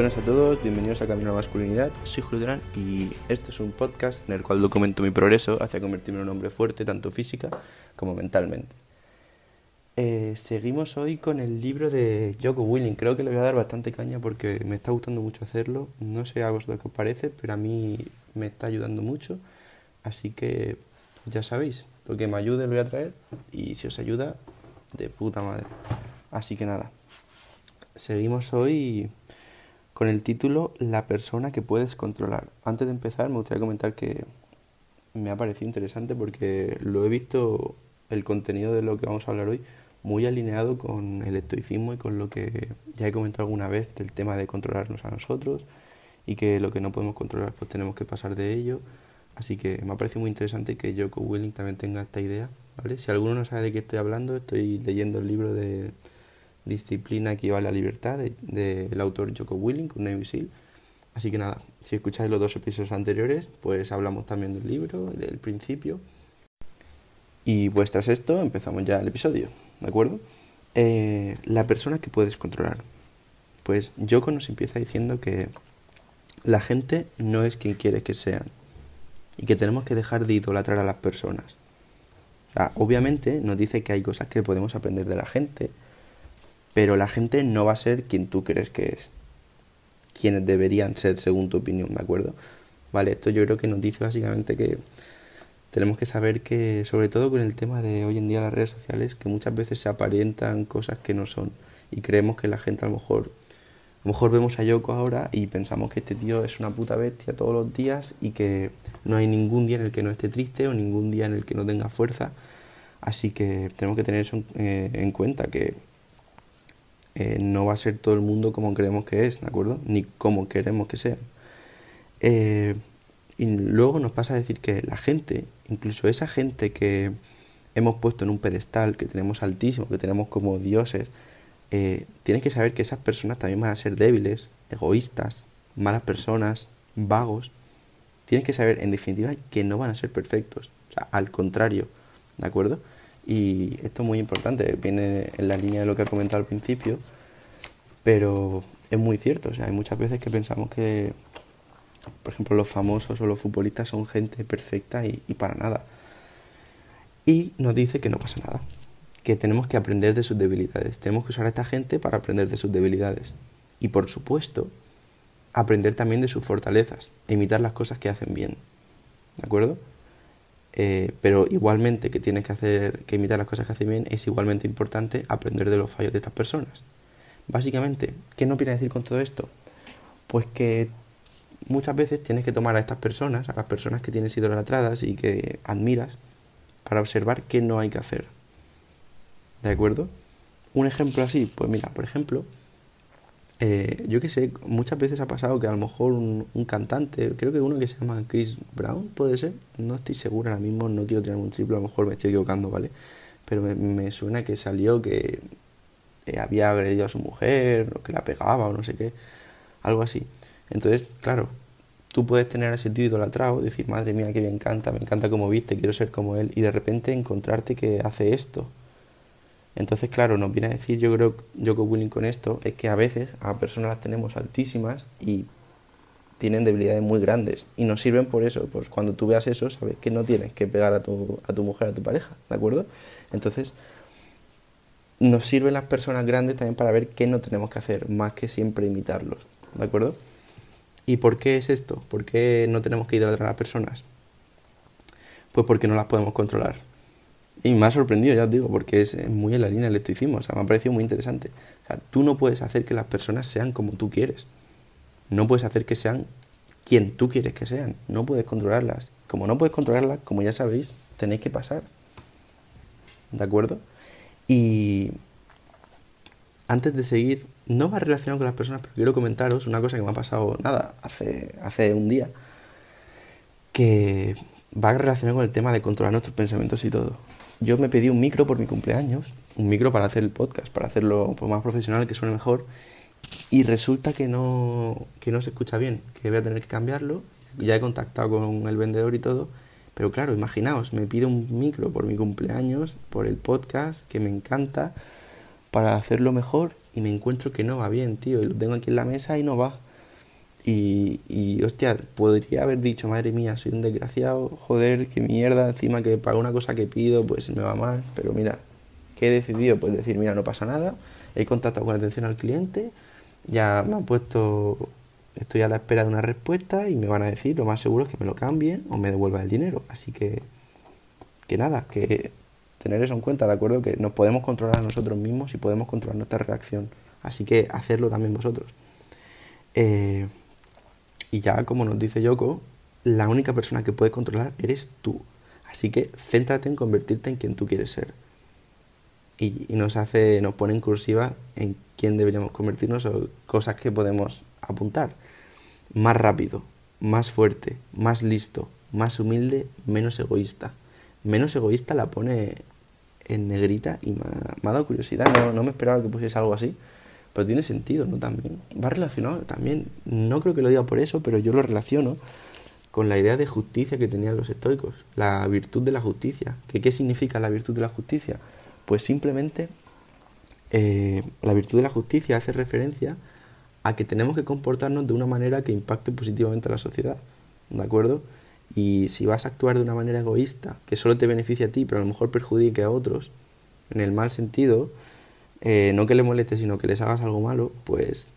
Buenas a todos, bienvenidos a Camino a la Masculinidad. Soy Julio Durán y este es un podcast en el cual documento mi progreso hacia convertirme en un hombre fuerte, tanto física como mentalmente. Eh, seguimos hoy con el libro de Joko Willing. Creo que le voy a dar bastante caña porque me está gustando mucho hacerlo. No sé a vosotros qué os parece, pero a mí me está ayudando mucho. Así que ya sabéis, lo que me ayude lo voy a traer y si os ayuda, de puta madre. Así que nada, seguimos hoy con el título La persona que puedes controlar. Antes de empezar me gustaría comentar que me ha parecido interesante porque lo he visto el contenido de lo que vamos a hablar hoy muy alineado con el estoicismo y con lo que ya he comentado alguna vez del tema de controlarnos a nosotros y que lo que no podemos controlar pues tenemos que pasar de ello. Así que me ha parecido muy interesante que Joko Willing también tenga esta idea. ¿vale? Si alguno no sabe de qué estoy hablando, estoy leyendo el libro de Disciplina equivale a libertad del de, autor Joko Willing con Navy Seal. Así que nada, si escucháis los dos episodios anteriores, pues hablamos también del libro, del principio. Y pues tras esto empezamos ya el episodio, ¿de acuerdo? Eh, la persona que puedes controlar. Pues Joko nos empieza diciendo que la gente no es quien quiere que sean y que tenemos que dejar de idolatrar a las personas. obviamente nos dice que hay cosas que podemos aprender de la gente, pero la gente no va a ser quien tú crees que es. Quienes deberían ser según tu opinión, ¿de acuerdo? Vale, esto yo creo que nos dice básicamente que tenemos que saber que, sobre todo con el tema de hoy en día las redes sociales, que muchas veces se aparentan cosas que no son y creemos que la gente a lo mejor a lo mejor vemos a Yoko ahora y pensamos que este tío es una puta bestia todos los días y que no hay ningún día en el que no esté triste o ningún día en el que no tenga fuerza. Así que tenemos que tener eso en, eh, en cuenta, que eh, no va a ser todo el mundo como creemos que es, ¿de acuerdo? Ni como queremos que sea. Eh, y luego nos pasa a decir que la gente, incluso esa gente que hemos puesto en un pedestal, que tenemos altísimo, que tenemos como dioses, eh, tienes que saber que esas personas también van a ser débiles, egoístas, malas personas, vagos. Tienes que saber, en definitiva, que no van a ser perfectos. Al contrario, ¿de acuerdo? Y esto es muy importante, viene en la línea de lo que he comentado al principio, pero es muy cierto. O sea, hay muchas veces que pensamos que, por ejemplo, los famosos o los futbolistas son gente perfecta y, y para nada. Y nos dice que no pasa nada, que tenemos que aprender de sus debilidades. Tenemos que usar a esta gente para aprender de sus debilidades. Y por supuesto, aprender también de sus fortalezas, imitar las cosas que hacen bien. ¿De acuerdo? Eh, pero igualmente que tienes que hacer, que imitar las cosas que hace bien, es igualmente importante aprender de los fallos de estas personas. Básicamente, ¿qué no quiere decir con todo esto? Pues que muchas veces tienes que tomar a estas personas, a las personas que tienes idolatradas y que admiras, para observar qué no hay que hacer. ¿De acuerdo? Un ejemplo así, pues mira, por ejemplo, eh, yo que sé, muchas veces ha pasado que a lo mejor un, cantante, creo que uno que se llama Chris Brown, puede ser, no estoy seguro ahora mismo, no quiero tener un triple, a lo mejor me estoy equivocando, ¿vale? Pero me, suena que salió que eh, había agredido a su mujer, o que la pegaba, o no sé qué, algo así. Entonces, claro, tú puedes tener ese tío idolatrado, decir, madre mía, que me encanta, me encanta como viste, quiero ser como él, y de repente encontrarte que hace esto entonces, claro, nos viene a decir, yo creo, Joko Willing con esto, es que a veces a personas las tenemos altísimas y tienen debilidades muy grandes y nos sirven por eso. Pues cuando tú veas eso, sabes que no tienes que pegar a tu, a tu mujer, a tu pareja, ¿de acuerdo? Entonces, nos sirven las personas grandes también para ver qué no tenemos que hacer, más que siempre imitarlos, ¿de acuerdo? ¿Y por qué es esto? ¿Por qué no tenemos que idolatrar a las personas? Pues porque no las podemos controlar. Y me ha sorprendido, ya os digo, porque es muy en la línea del estoicismo. O sea, me ha parecido muy interesante. O sea, tú no puedes hacer que las personas sean como tú quieres. No puedes hacer que sean quien tú quieres que sean. No puedes controlarlas. Como no puedes controlarlas, como ya sabéis, tenéis que pasar. ¿De acuerdo? Y antes de seguir, no va relacionado con las personas, pero quiero comentaros una cosa que me ha pasado, nada, hace, hace un día, que va relacionado con el tema de controlar nuestros pensamientos y todo yo me pedí un micro por mi cumpleaños, un micro para hacer el podcast, para hacerlo pues, más profesional, que suene mejor, y resulta que no, que no se escucha bien, que voy a tener que cambiarlo. Ya he contactado con el vendedor y todo, pero claro, imaginaos, me pide un micro por mi cumpleaños, por el podcast, que me encanta, para hacerlo mejor, y me encuentro que no va bien, tío, y lo tengo aquí en la mesa y no va. Y, y, hostia, podría haber dicho, madre mía, soy un desgraciado, joder, qué mierda, encima que para una cosa que pido, pues me va mal. Pero mira, ¿qué he decidido? Pues decir, mira, no pasa nada, he contactado con atención al cliente, ya me han puesto, estoy a la espera de una respuesta y me van a decir, lo más seguro es que me lo cambien o me devuelvan el dinero. Así que, que nada, que tener eso en cuenta, ¿de acuerdo? Que nos podemos controlar a nosotros mismos y podemos controlar nuestra reacción. Así que hacerlo también vosotros. Eh, y ya, como nos dice Yoko, la única persona que puede controlar eres tú. Así que céntrate en convertirte en quien tú quieres ser. Y, nos hace, nos pone en cursiva en quién deberíamos convertirnos o cosas que podemos apuntar. Más rápido, más fuerte, más listo, más humilde, menos egoísta. Menos egoísta la pone en negrita y me ha, dado curiosidad. No, no me esperaba que pusiese algo así. Pero tiene sentido, ¿no? También. Va relacionado también. No creo que lo diga por eso, pero yo lo relaciono con la idea de justicia que tenían los estoicos. La virtud de la justicia. ¿Qué, qué significa la virtud de la justicia? Pues simplemente eh, la virtud de la justicia hace referencia a que tenemos que comportarnos de una manera que impacte positivamente a la sociedad. ¿De acuerdo? Y si vas a actuar de una manera egoísta, que solo te beneficie a ti, pero a lo mejor perjudique a otros, en el mal sentido, eh, no que le moleste, sino que les hagas algo malo, pues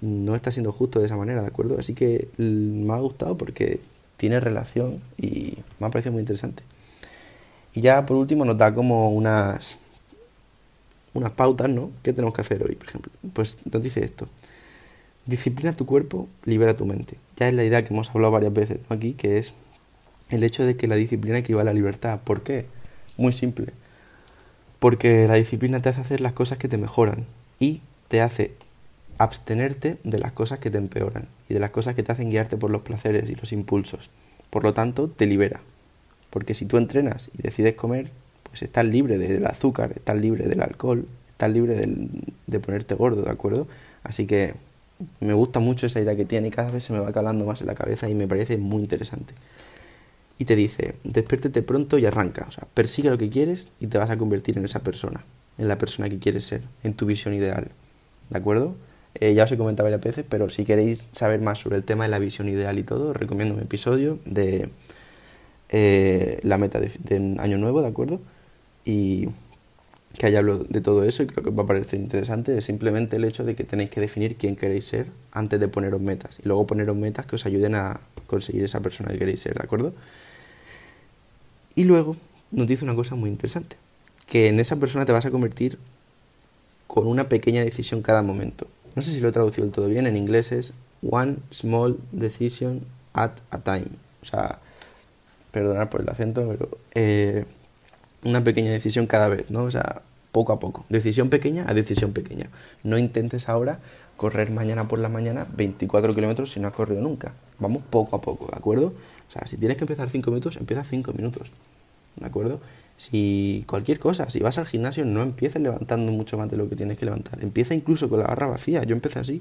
no está siendo justo de esa manera, ¿de acuerdo? Así que me ha gustado porque tiene relación y me ha parecido muy interesante. Y ya por último nos da como unas, unas pautas, ¿no? ¿Qué tenemos que hacer hoy, por ejemplo? Pues nos dice esto. Disciplina tu cuerpo, libera tu mente. Ya es la idea que hemos hablado varias veces aquí, que es el hecho de que la disciplina equivale a libertad. ¿Por qué? Muy simple porque la disciplina te hace hacer las cosas que te mejoran y te hace abstenerte de las cosas que te empeoran y de las cosas que te hacen guiarte por los placeres y los impulsos. Por lo tanto, te libera. Porque si tú entrenas y decides comer, pues estás libre del azúcar, estás libre del alcohol, estás libre de ponerte gordo, ¿de acuerdo? Así que me gusta mucho esa idea que tiene y cada vez se me va calando más en la cabeza y me parece muy interesante y te dice, despiértete pronto y arranca. O sea, persigue lo que quieres y te vas a convertir en esa persona, en la persona que quieres ser, en tu visión ideal. ¿De acuerdo? Eh, ya os he comentado varias veces, pero si queréis saber más sobre el tema de la visión ideal y todo, os recomiendo un episodio de eh, la meta de, Año Nuevo, ¿de acuerdo? Y que haya hablado de todo eso y creo que os va a parecer interesante. Es simplemente el hecho de que tenéis que definir quién queréis ser antes de poneros metas y luego poneros metas que os ayuden a conseguir esa persona que queréis ser, ¿de acuerdo? Y luego nos dice una cosa muy interesante, que en esa persona te vas a convertir con una pequeña decisión cada momento. No sé si lo he traducido del todo bien, en inglés es one small decision at a time. O sea, perdonad por el acento, pero eh, una pequeña decisión cada vez, ¿no? O sea, poco a poco. Decisión pequeña a decisión pequeña. No intentes ahora correr mañana por la mañana 24 kilómetros si no has corrido nunca. Vamos poco a poco, ¿de acuerdo? O sea, si tienes que empezar 5 minutos, empieza 5 minutos. ¿De acuerdo? Si cualquier cosa, si vas al gimnasio, no empieces levantando mucho más de lo que tienes que levantar. Empieza incluso con la barra vacía. Yo empecé así.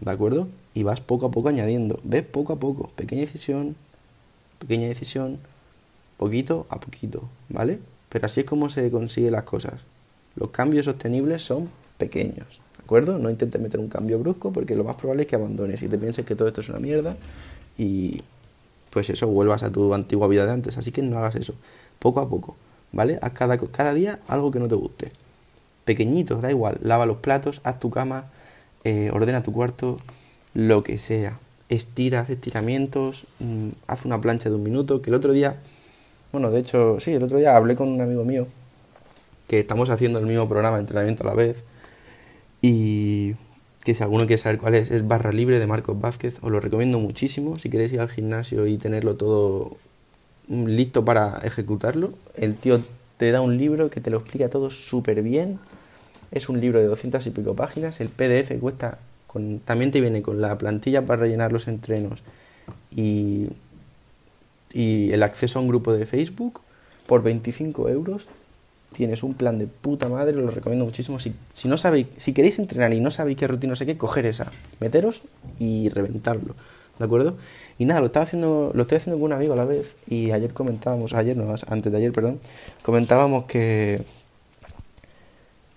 ¿De acuerdo? Y vas poco a poco añadiendo. Ves poco a poco. Pequeña decisión, pequeña decisión, poquito a poquito. ¿Vale? Pero así es como se consiguen las cosas. Los cambios sostenibles son pequeños. ¿De acuerdo? No intentes meter un cambio brusco porque lo más probable es que abandones y te pienses que todo esto es una mierda y pues eso, vuelvas a tu antigua vida de antes. Así que no hagas eso. Poco a poco, ¿vale? Haz cada, cada día algo que no te guste. Pequeñitos, da igual. Lava los platos, haz tu cama, eh, ordena tu cuarto, lo que sea. Estira, haz estiramientos, mm, haz una plancha de un minuto. Que el otro día, bueno, de hecho, sí, el otro día hablé con un amigo mío que estamos haciendo el mismo programa de entrenamiento a la vez. Y que si alguno quiere saber cuál es, es Barra Libre de Marcos Vázquez. Os lo recomiendo muchísimo si queréis ir al gimnasio y tenerlo todo listo para ejecutarlo. El tío te da un libro que te lo explica todo súper bien. Es un libro de 200 y pico páginas. El PDF cuesta, con, también te viene con la plantilla para rellenar los entrenos y, y el acceso a un grupo de Facebook por 25 euros tienes un plan de puta madre, lo recomiendo muchísimo. Si, si, no sabéis, si queréis entrenar y no sabéis qué rutina, no sé qué, coger esa, meteros y reventarlo, ¿de acuerdo? Y nada, lo estaba haciendo, lo estoy haciendo con un amigo a la vez y ayer comentábamos, ayer no, antes de ayer, perdón, comentábamos que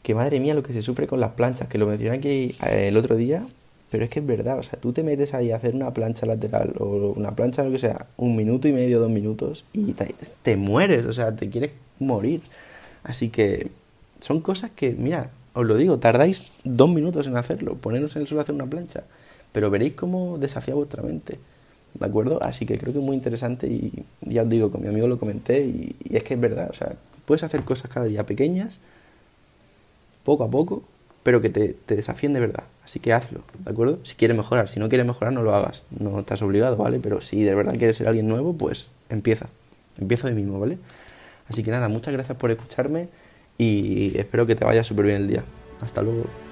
que madre mía lo que se sufre con las planchas, que lo mencioné aquí eh, el otro día Pero es que es verdad, o sea, tú te metes ahí a hacer una plancha lateral o una plancha, lo que sea, un minuto y medio, dos minutos, y te, te mueres, o sea, te quieres morir. Así que son cosas que, mira, os lo digo, tardáis dos minutos en hacerlo, poneros en el suelo a hacer una plancha, pero veréis cómo desafía vuestra mente. ¿De acuerdo? Así que creo que es muy interesante y ya os digo, con mi amigo lo comenté y, y es que es verdad, o sea, puedes hacer cosas cada día pequeñas, poco a poco, pero que te, te, desafíen de verdad. Así que hazlo, ¿de acuerdo? Si quieres mejorar, si no quieres mejorar, no lo hagas. No estás obligado, ¿vale? Pero si de verdad quieres ser alguien nuevo, pues empieza. Empieza hoy mismo, ¿vale? Así que nada, muchas gracias por escucharme y espero que te vaya súper bien el día. Hasta luego.